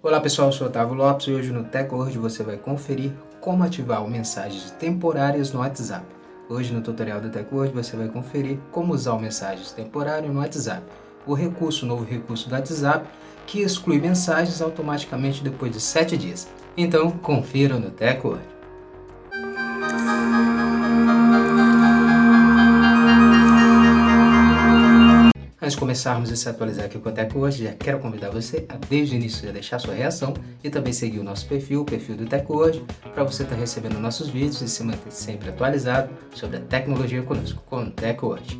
Olá pessoal, eu sou Otávio Lopes e hoje no TechWord você vai conferir como ativar mensagens temporárias no WhatsApp. Hoje no tutorial do TechWord você vai conferir como usar mensagens temporário no WhatsApp. O recurso, o novo recurso do WhatsApp, que exclui mensagens automaticamente depois de 7 dias. Então confira no TechWord. Antes de começarmos a se atualizar aqui com o Tech hoje, já quero convidar você a desde o início já deixar sua reação e também seguir o nosso perfil, o perfil do hoje, para você estar tá recebendo nossos vídeos e se manter sempre atualizado sobre a tecnologia conosco, com o hoje.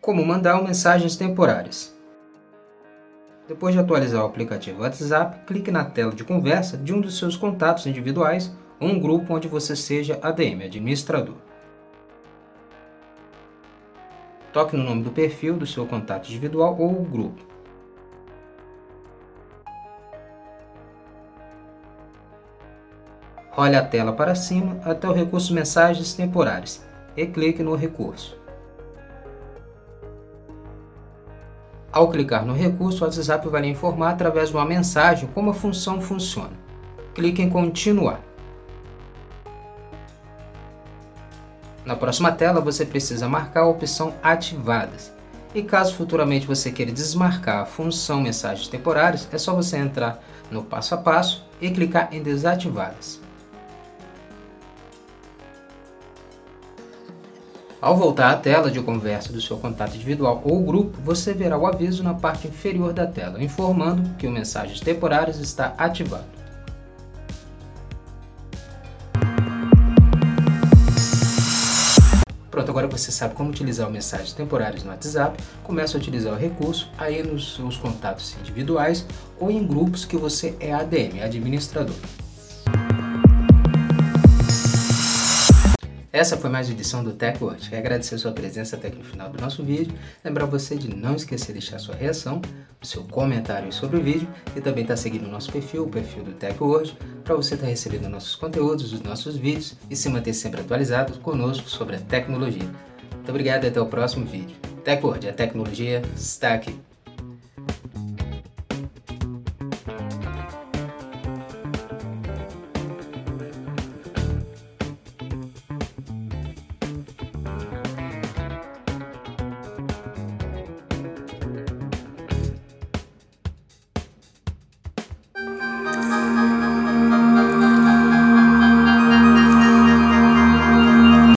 Como mandar mensagens temporárias. Depois de atualizar o aplicativo WhatsApp, clique na tela de conversa de um dos seus contatos individuais ou um grupo onde você seja ADM, administrador. Toque no nome do perfil do seu contato individual ou grupo. Role a tela para cima até o recurso Mensagens Temporárias e clique no recurso. Ao clicar no recurso, o WhatsApp vai lhe informar através de uma mensagem como a função funciona. Clique em Continuar. Na próxima tela você precisa marcar a opção Ativadas. E caso futuramente você queira desmarcar a função Mensagens Temporárias, é só você entrar no passo a passo e clicar em Desativadas. Ao voltar à tela de conversa do seu contato individual ou grupo, você verá o aviso na parte inferior da tela, informando que o Mensagens Temporárias está ativado. Pronto, agora você sabe como utilizar mensagens temporárias no WhatsApp, começa a utilizar o recurso aí nos seus contatos individuais ou em grupos que você é ADM, administrador. Essa foi mais uma edição do TechWord. Quero agradecer sua presença até aqui no final do nosso vídeo. Lembrar você de não esquecer de deixar sua reação, seu comentário sobre o vídeo e também estar tá seguindo o nosso perfil, o perfil do TechWord, para você estar tá recebendo nossos conteúdos, os nossos vídeos e se manter sempre atualizado conosco sobre a tecnologia. Muito obrigado e até o próximo vídeo. TechWord, a tecnologia está aqui.